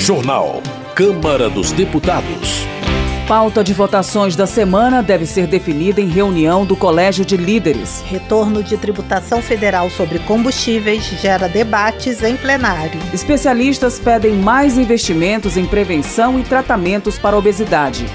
Jornal. Câmara dos Deputados. Pauta de votações da semana deve ser definida em reunião do Colégio de Líderes. Retorno de tributação federal sobre combustíveis gera debates em plenário. Especialistas pedem mais investimentos em prevenção e tratamentos para a obesidade.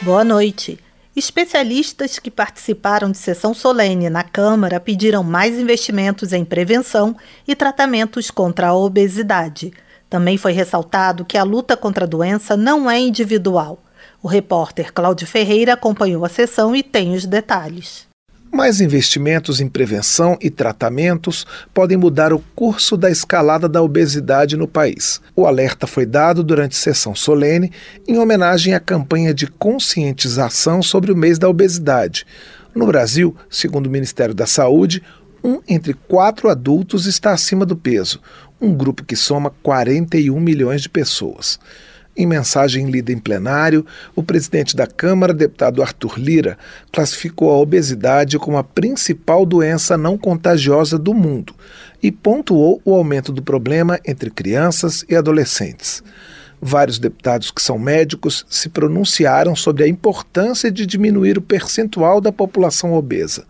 Boa noite. Especialistas que participaram de sessão solene na Câmara pediram mais investimentos em prevenção e tratamentos contra a obesidade. Também foi ressaltado que a luta contra a doença não é individual. O repórter Cláudio Ferreira acompanhou a sessão e tem os detalhes. Mais investimentos em prevenção e tratamentos podem mudar o curso da escalada da obesidade no país. O alerta foi dado durante sessão solene em homenagem à campanha de conscientização sobre o mês da obesidade. No Brasil, segundo o Ministério da Saúde, um entre quatro adultos está acima do peso, um grupo que soma 41 milhões de pessoas. Em mensagem lida em plenário, o presidente da Câmara, deputado Arthur Lira, classificou a obesidade como a principal doença não contagiosa do mundo e pontuou o aumento do problema entre crianças e adolescentes. Vários deputados que são médicos se pronunciaram sobre a importância de diminuir o percentual da população obesa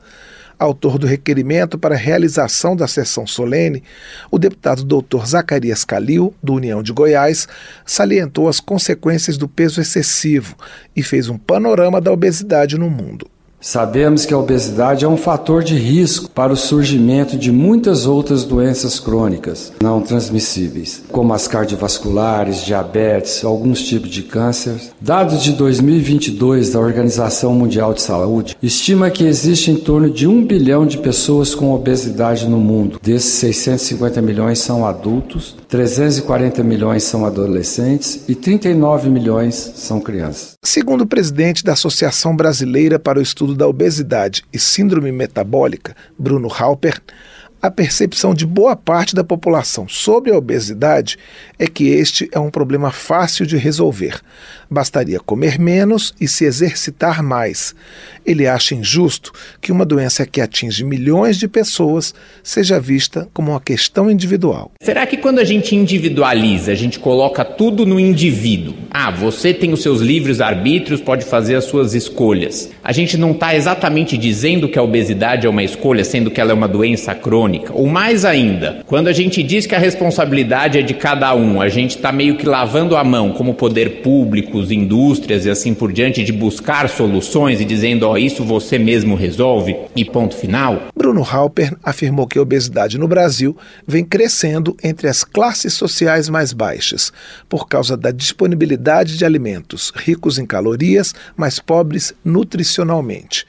autor do requerimento para realização da sessão solene, o deputado doutor Zacarias Calil, do União de Goiás, salientou as consequências do peso excessivo e fez um panorama da obesidade no mundo. Sabemos que a obesidade é um fator de risco para o surgimento de muitas outras doenças crônicas não transmissíveis, como as cardiovasculares, diabetes, alguns tipos de câncer. Dados de 2022 da Organização Mundial de Saúde estima que existe em torno de um bilhão de pessoas com obesidade no mundo. Desses 650 milhões são adultos, 340 milhões são adolescentes e 39 milhões são crianças. Segundo o presidente da Associação Brasileira para o Estudo da obesidade e síndrome metabólica, Bruno Halper, a percepção de boa parte da população sobre a obesidade é que este é um problema fácil de resolver. Bastaria comer menos e se exercitar mais. Ele acha injusto que uma doença que atinge milhões de pessoas seja vista como uma questão individual. Será que quando a gente individualiza, a gente coloca tudo no indivíduo? Ah, você tem os seus livres arbítrios, pode fazer as suas escolhas. A gente não está exatamente dizendo que a obesidade é uma escolha, sendo que ela é uma doença crônica. Ou mais ainda, quando a gente diz que a responsabilidade é de cada um, a gente está meio que lavando a mão, como poder público, indústrias e assim por diante, de buscar soluções e dizendo, ó, oh, isso você mesmo resolve e ponto final. Bruno Halper afirmou que a obesidade no Brasil vem crescendo entre as classes sociais mais baixas, por causa da disponibilidade de alimentos ricos em calorias, mas pobres nutricionalmente.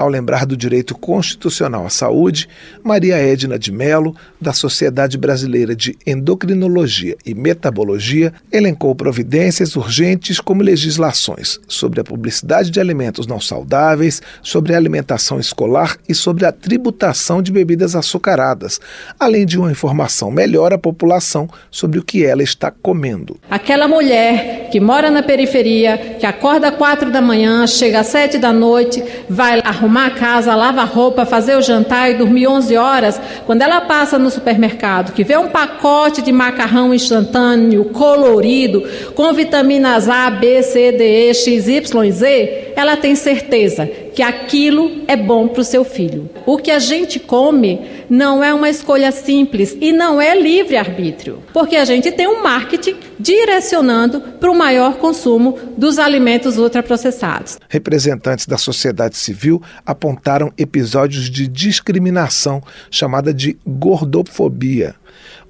Ao lembrar do direito constitucional à saúde, Maria Edna de Mello, da Sociedade Brasileira de Endocrinologia e Metabologia, elencou providências urgentes como legislações sobre a publicidade de alimentos não saudáveis, sobre a alimentação escolar e sobre a tributação de bebidas açucaradas, além de uma informação melhor à população sobre o que ela está comendo. Aquela mulher que mora na periferia, que acorda às quatro da manhã, chega às sete da noite, vai arrumar arrumar a casa, lavar roupa, fazer o jantar e dormir 11 horas, quando ela passa no supermercado, que vê um pacote de macarrão instantâneo, colorido, com vitaminas A, B, C, D, E, X, Y, Z, ela tem certeza que aquilo é bom para o seu filho. O que a gente come não é uma escolha simples e não é livre-arbítrio, porque a gente tem um marketing direcionando para o maior consumo dos alimentos ultraprocessados. Representantes da sociedade civil apontaram episódios de discriminação chamada de gordofobia.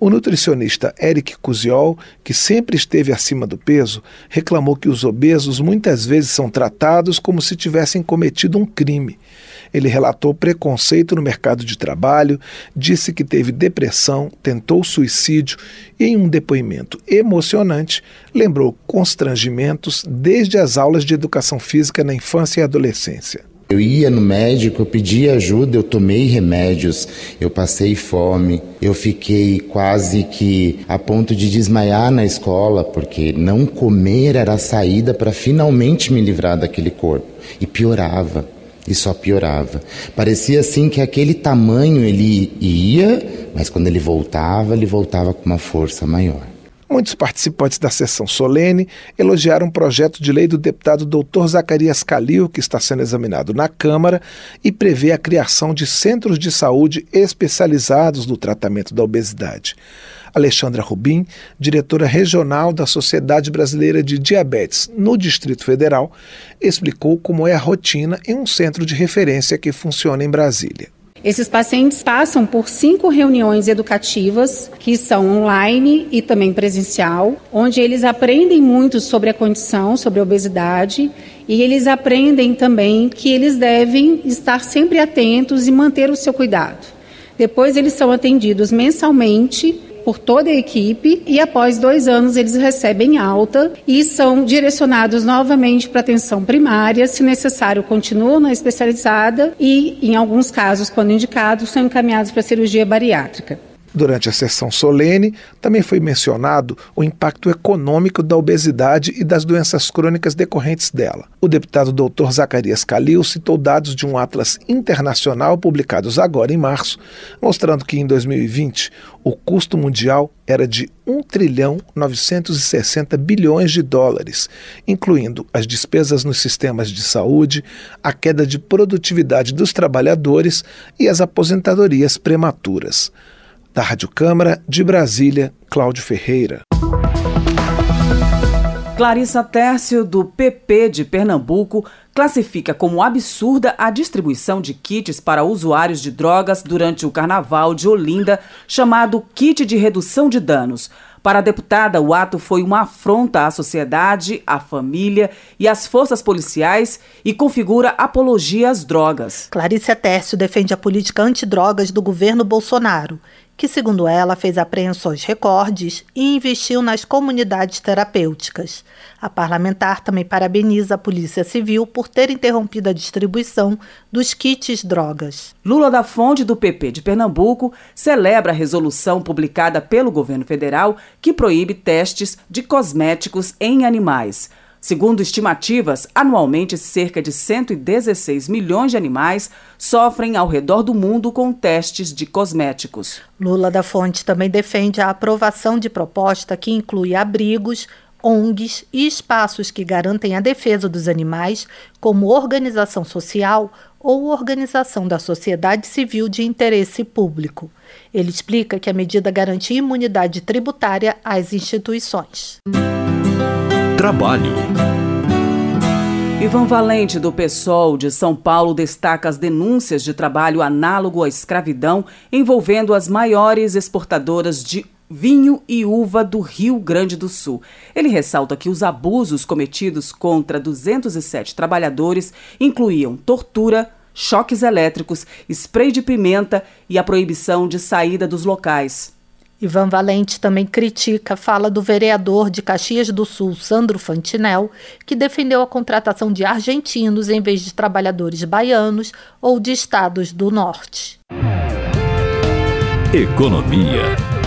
O nutricionista Eric Cusiol, que sempre esteve acima do peso, reclamou que os obesos muitas vezes são tratados como se tivessem cometido um crime. Ele relatou preconceito no mercado de trabalho, disse que teve depressão, tentou suicídio e, em um depoimento emocionante, lembrou constrangimentos desde as aulas de educação física na infância e adolescência. Eu ia no médico, eu pedia ajuda, eu tomei remédios, eu passei fome, eu fiquei quase que a ponto de desmaiar na escola, porque não comer era a saída para finalmente me livrar daquele corpo. E piorava. e só piorava. Parecia assim que aquele tamanho ele ia, mas quando ele voltava, ele voltava com uma força maior. Muitos participantes da sessão solene elogiaram um projeto de lei do deputado Dr. Zacarias Calil, que está sendo examinado na Câmara e prevê a criação de centros de saúde especializados no tratamento da obesidade. Alexandra Rubim, diretora regional da Sociedade Brasileira de Diabetes no Distrito Federal, explicou como é a rotina em um centro de referência que funciona em Brasília. Esses pacientes passam por cinco reuniões educativas, que são online e também presencial, onde eles aprendem muito sobre a condição, sobre a obesidade, e eles aprendem também que eles devem estar sempre atentos e manter o seu cuidado. Depois, eles são atendidos mensalmente por toda a equipe e após dois anos eles recebem alta e são direcionados novamente para atenção primária, se necessário continuam na especializada e, em alguns casos, quando indicados, são encaminhados para cirurgia bariátrica. Durante a sessão solene, também foi mencionado o impacto econômico da obesidade e das doenças crônicas decorrentes dela. O deputado Dr. Zacarias Calil citou dados de um atlas internacional publicados agora em março, mostrando que em 2020 o custo mundial era de 1 trilhão 960 bilhões de dólares, incluindo as despesas nos sistemas de saúde, a queda de produtividade dos trabalhadores e as aposentadorias prematuras. Da Rádio Câmara de Brasília, Cláudio Ferreira. Clarissa Tércio, do PP de Pernambuco, classifica como absurda a distribuição de kits para usuários de drogas durante o Carnaval de Olinda, chamado Kit de Redução de Danos. Para a deputada, o ato foi uma afronta à sociedade, à família e às forças policiais e configura apologia às drogas. Clarice Tércio defende a política antidrogas do governo Bolsonaro que, segundo ela, fez apreensões recordes e investiu nas comunidades terapêuticas. A parlamentar também parabeniza a Polícia Civil por ter interrompido a distribuição dos kits drogas. Lula da Fonte, do PP de Pernambuco, celebra a resolução publicada pelo governo federal que proíbe testes de cosméticos em animais. Segundo estimativas, anualmente cerca de 116 milhões de animais sofrem ao redor do mundo com testes de cosméticos. Lula da Fonte também defende a aprovação de proposta que inclui abrigos, ONGs e espaços que garantem a defesa dos animais, como organização social ou organização da sociedade civil de interesse público. Ele explica que a medida garante imunidade tributária às instituições. Trabalho. Ivan Valente, do PSOL de São Paulo, destaca as denúncias de trabalho análogo à escravidão envolvendo as maiores exportadoras de vinho e uva do Rio Grande do Sul. Ele ressalta que os abusos cometidos contra 207 trabalhadores incluíam tortura, choques elétricos, spray de pimenta e a proibição de saída dos locais. Ivan Valente também critica a fala do vereador de Caxias do Sul, Sandro Fantinel, que defendeu a contratação de argentinos em vez de trabalhadores baianos ou de estados do norte. Economia.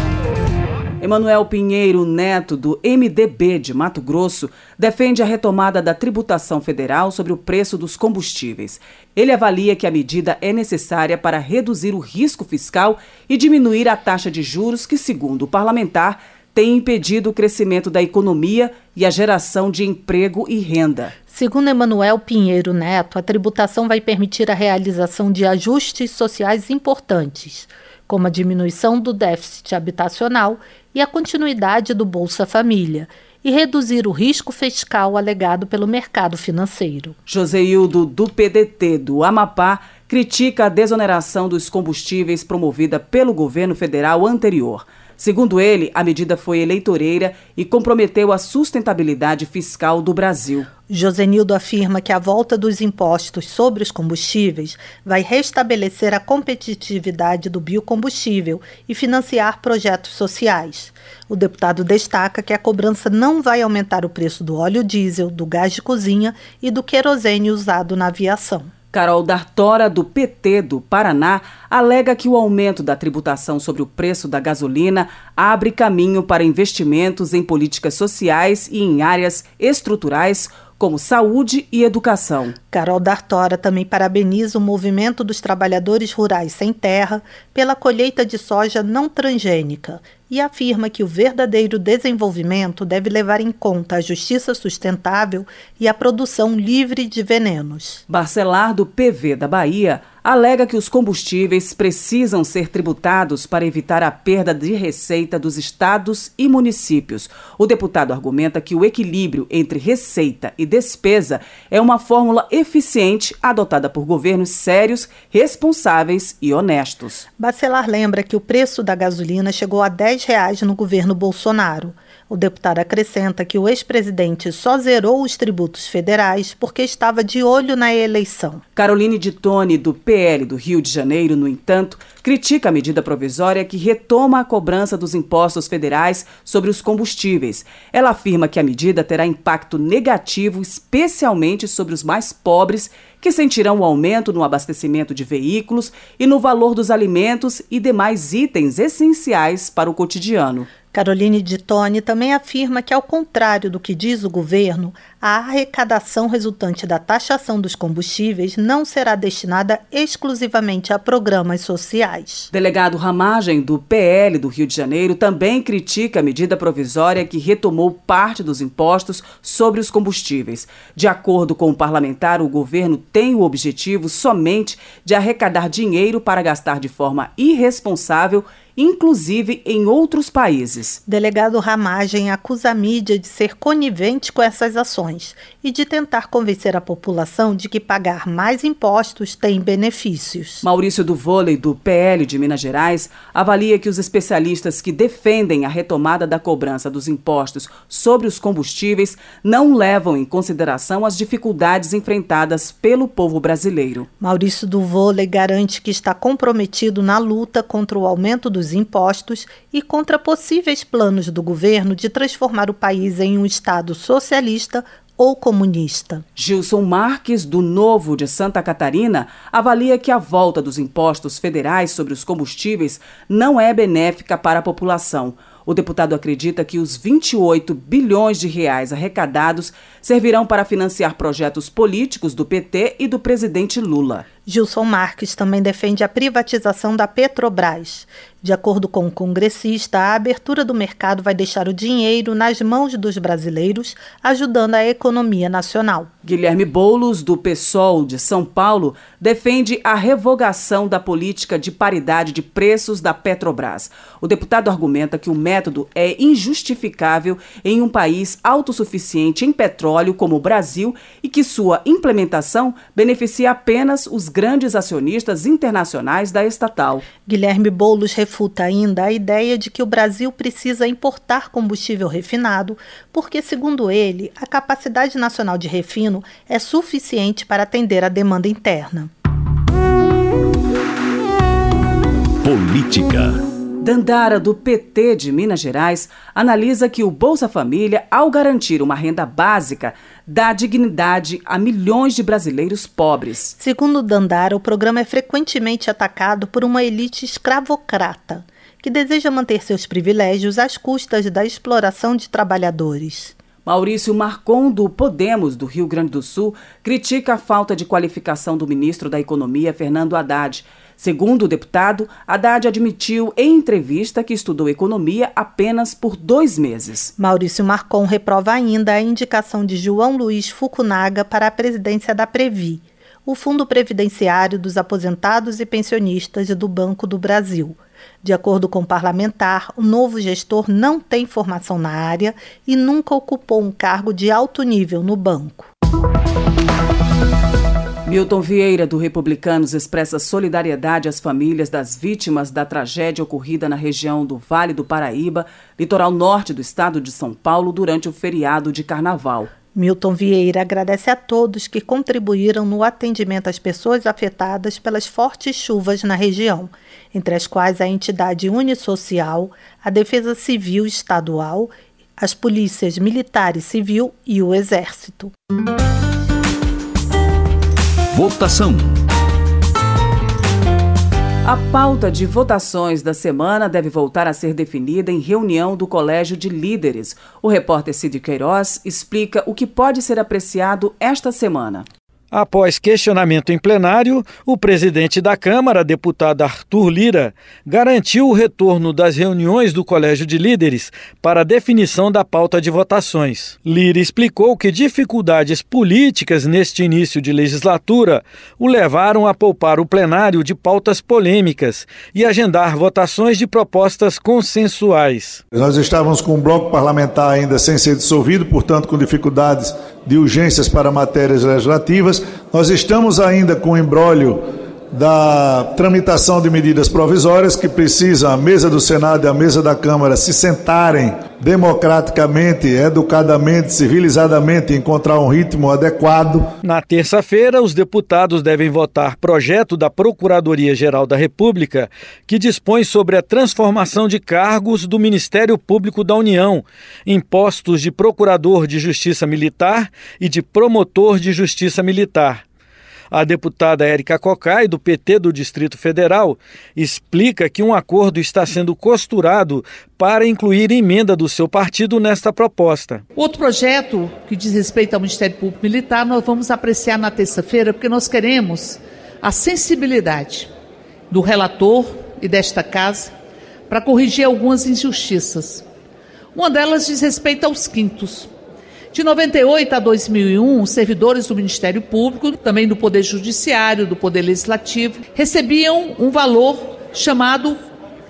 Emanuel Pinheiro Neto, do MDB de Mato Grosso, defende a retomada da tributação federal sobre o preço dos combustíveis. Ele avalia que a medida é necessária para reduzir o risco fiscal e diminuir a taxa de juros que, segundo o parlamentar, tem impedido o crescimento da economia e a geração de emprego e renda. Segundo Emanuel Pinheiro Neto, a tributação vai permitir a realização de ajustes sociais importantes, como a diminuição do déficit habitacional e a continuidade do Bolsa Família e reduzir o risco fiscal alegado pelo mercado financeiro. Joseildo, do PDT do Amapá, critica a desoneração dos combustíveis promovida pelo governo federal anterior. Segundo ele, a medida foi eleitoreira e comprometeu a sustentabilidade fiscal do Brasil. Josenildo afirma que a volta dos impostos sobre os combustíveis vai restabelecer a competitividade do biocombustível e financiar projetos sociais. O deputado destaca que a cobrança não vai aumentar o preço do óleo diesel, do gás de cozinha e do querosene usado na aviação. Carol Dartora, do PT do Paraná, alega que o aumento da tributação sobre o preço da gasolina abre caminho para investimentos em políticas sociais e em áreas estruturais como saúde e educação. Carol D'Artora também parabeniza o movimento dos trabalhadores rurais sem terra pela colheita de soja não transgênica e afirma que o verdadeiro desenvolvimento deve levar em conta a justiça sustentável e a produção livre de venenos. Barcelar, do PV da Bahia, alega que os combustíveis precisam ser tributados para evitar a perda de receita dos estados e municípios. O deputado argumenta que o equilíbrio entre receita e despesa é uma fórmula eficiente adotada por governos sérios, responsáveis e honestos. Bacelar lembra que o preço da gasolina chegou a 10 reais no governo Bolsonaro. O deputado acrescenta que o ex-presidente só zerou os tributos federais porque estava de olho na eleição. Caroline de Tone, do PL do Rio de Janeiro, no entanto, critica a medida provisória que retoma a cobrança dos impostos federais sobre os combustíveis. Ela afirma que a medida terá impacto negativo, especialmente sobre os mais pobres, que sentirão o aumento no abastecimento de veículos e no valor dos alimentos e demais itens essenciais para o cotidiano. Caroline de Tone também afirma que, ao contrário do que diz o governo, a arrecadação resultante da taxação dos combustíveis não será destinada exclusivamente a programas sociais. Delegado Ramagem, do PL do Rio de Janeiro, também critica a medida provisória que retomou parte dos impostos sobre os combustíveis. De acordo com o parlamentar, o governo tem o objetivo somente de arrecadar dinheiro para gastar de forma irresponsável inclusive em outros países. Delegado Ramagem acusa a mídia de ser conivente com essas ações e de tentar convencer a população de que pagar mais impostos tem benefícios. Maurício do Vôlei, do PL de Minas Gerais, avalia que os especialistas que defendem a retomada da cobrança dos impostos sobre os combustíveis não levam em consideração as dificuldades enfrentadas pelo povo brasileiro. Maurício do Vôlei garante que está comprometido na luta contra o aumento dos dos impostos e contra possíveis planos do governo de transformar o país em um Estado socialista ou comunista. Gilson Marques, do Novo de Santa Catarina, avalia que a volta dos impostos federais sobre os combustíveis não é benéfica para a população. O deputado acredita que os 28 bilhões de reais arrecadados servirão para financiar projetos políticos do PT e do presidente Lula. Gilson Marques também defende a privatização da Petrobras. De acordo com o congressista, a abertura do mercado vai deixar o dinheiro nas mãos dos brasileiros, ajudando a economia nacional. Guilherme Boulos, do PSOL de São Paulo, defende a revogação da política de paridade de preços da Petrobras. O deputado argumenta que o método é injustificável em um país autossuficiente em petróleo como o Brasil e que sua implementação beneficia apenas os grandes acionistas internacionais da estatal. Guilherme Boulos refuta ainda a ideia de que o Brasil precisa importar combustível refinado, porque, segundo ele, a capacidade nacional de refino é suficiente para atender a demanda interna. Política. Dandara, do PT de Minas Gerais, analisa que o Bolsa Família, ao garantir uma renda básica, dá dignidade a milhões de brasileiros pobres. Segundo Dandara, o programa é frequentemente atacado por uma elite escravocrata, que deseja manter seus privilégios às custas da exploração de trabalhadores. Maurício Marcon, do Podemos do Rio Grande do Sul, critica a falta de qualificação do ministro da Economia, Fernando Haddad Segundo o deputado, Haddad admitiu em entrevista que estudou economia apenas por dois meses. Maurício Marcon reprova ainda a indicação de João Luiz Fukunaga para a presidência da Previ, o Fundo Previdenciário dos Aposentados e Pensionistas do Banco do Brasil. De acordo com o parlamentar, o novo gestor não tem formação na área e nunca ocupou um cargo de alto nível no banco. Milton Vieira, do Republicanos, expressa solidariedade às famílias das vítimas da tragédia ocorrida na região do Vale do Paraíba, litoral norte do estado de São Paulo, durante o feriado de carnaval. Milton Vieira agradece a todos que contribuíram no atendimento às pessoas afetadas pelas fortes chuvas na região, entre as quais a entidade Unisocial, a Defesa Civil Estadual, as polícias militar e civil e o Exército. Votação. A pauta de votações da semana deve voltar a ser definida em reunião do Colégio de Líderes. O repórter Cid Queiroz explica o que pode ser apreciado esta semana. Após questionamento em plenário, o presidente da Câmara, deputado Arthur Lira, garantiu o retorno das reuniões do Colégio de Líderes para a definição da pauta de votações. Lira explicou que dificuldades políticas neste início de legislatura o levaram a poupar o plenário de pautas polêmicas e agendar votações de propostas consensuais. Nós estávamos com um bloco parlamentar ainda sem ser dissolvido, portanto, com dificuldades de urgências para matérias legislativas. Nós estamos ainda com o embrólio da tramitação de medidas provisórias que precisa a mesa do Senado e a mesa da Câmara se sentarem democraticamente, educadamente, civilizadamente encontrar um ritmo adequado. Na terça-feira, os deputados devem votar projeto da Procuradoria-Geral da República que dispõe sobre a transformação de cargos do Ministério Público da União em postos de procurador de Justiça Militar e de promotor de Justiça Militar. A deputada Érica Cocai, do PT do Distrito Federal, explica que um acordo está sendo costurado para incluir emenda do seu partido nesta proposta. Outro projeto que diz respeito ao Ministério Público Militar, nós vamos apreciar na terça-feira, porque nós queremos a sensibilidade do relator e desta casa para corrigir algumas injustiças. Uma delas diz respeito aos quintos. De 98 a 2001, os servidores do Ministério Público, também do Poder Judiciário, do Poder Legislativo, recebiam um valor chamado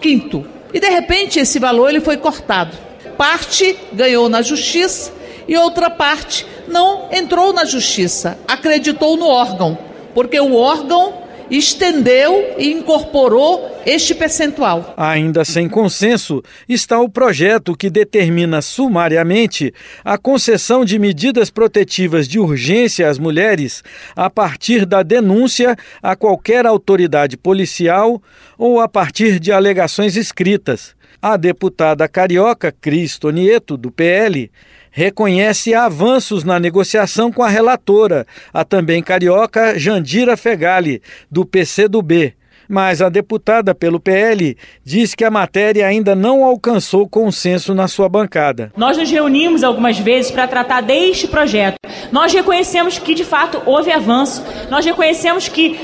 quinto. E de repente esse valor ele foi cortado. Parte ganhou na justiça e outra parte não entrou na justiça, acreditou no órgão, porque o órgão estendeu e incorporou este percentual. Ainda sem consenso está o projeto que determina sumariamente a concessão de medidas protetivas de urgência às mulheres a partir da denúncia a qualquer autoridade policial ou a partir de alegações escritas. A deputada carioca Cris Tonieto, do PL, reconhece avanços na negociação com a relatora, a também carioca Jandira Fegali, do PCdoB. Mas a deputada pelo PL diz que a matéria ainda não alcançou consenso na sua bancada. Nós nos reunimos algumas vezes para tratar deste projeto. Nós reconhecemos que, de fato, houve avanço. Nós reconhecemos que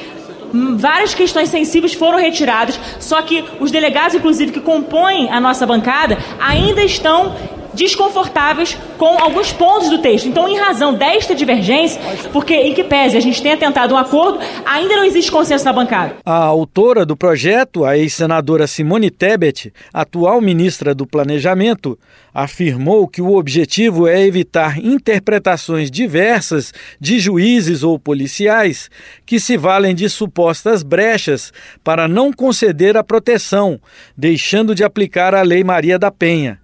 hum, várias questões sensíveis foram retiradas, só que os delegados, inclusive, que compõem a nossa bancada, ainda estão desconfortáveis com alguns pontos do texto. Então, em razão desta divergência, porque em que pese a gente tenha tentado um acordo, ainda não existe consenso na bancada. A autora do projeto, a ex-senadora Simone Tebet, atual ministra do Planejamento, afirmou que o objetivo é evitar interpretações diversas de juízes ou policiais que se valem de supostas brechas para não conceder a proteção, deixando de aplicar a Lei Maria da Penha.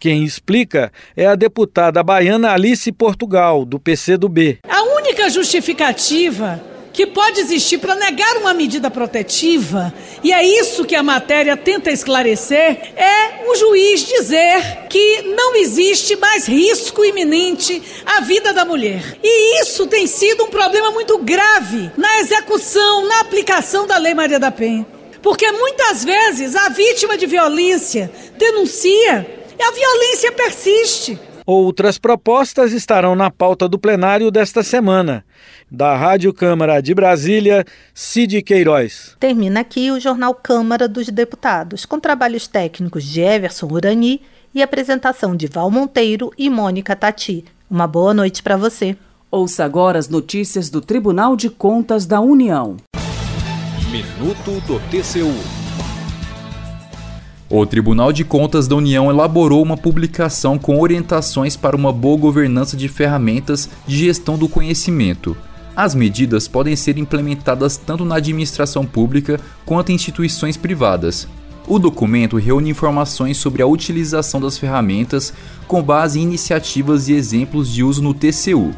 Quem explica é a deputada baiana Alice Portugal, do PCdoB. A única justificativa que pode existir para negar uma medida protetiva, e é isso que a matéria tenta esclarecer, é o juiz dizer que não existe mais risco iminente à vida da mulher. E isso tem sido um problema muito grave na execução, na aplicação da Lei Maria da Penha. Porque muitas vezes a vítima de violência denuncia a violência persiste. Outras propostas estarão na pauta do plenário desta semana. Da Rádio Câmara de Brasília, Cid Queiroz. Termina aqui o Jornal Câmara dos Deputados, com trabalhos técnicos de Everson Urani e apresentação de Val Monteiro e Mônica Tati. Uma boa noite para você. Ouça agora as notícias do Tribunal de Contas da União. Minuto do TCU. O Tribunal de Contas da União elaborou uma publicação com orientações para uma boa governança de ferramentas de gestão do conhecimento. As medidas podem ser implementadas tanto na administração pública quanto em instituições privadas. O documento reúne informações sobre a utilização das ferramentas com base em iniciativas e exemplos de uso no TCU.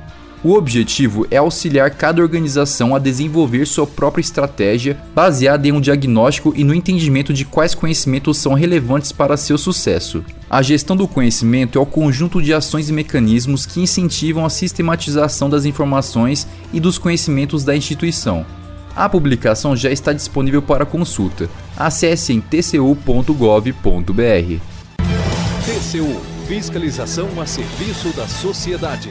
O objetivo é auxiliar cada organização a desenvolver sua própria estratégia baseada em um diagnóstico e no entendimento de quais conhecimentos são relevantes para seu sucesso. A gestão do conhecimento é o conjunto de ações e mecanismos que incentivam a sistematização das informações e dos conhecimentos da instituição. A publicação já está disponível para consulta. Acesse em tcu.gov.br. TCU Fiscalização a serviço da sociedade.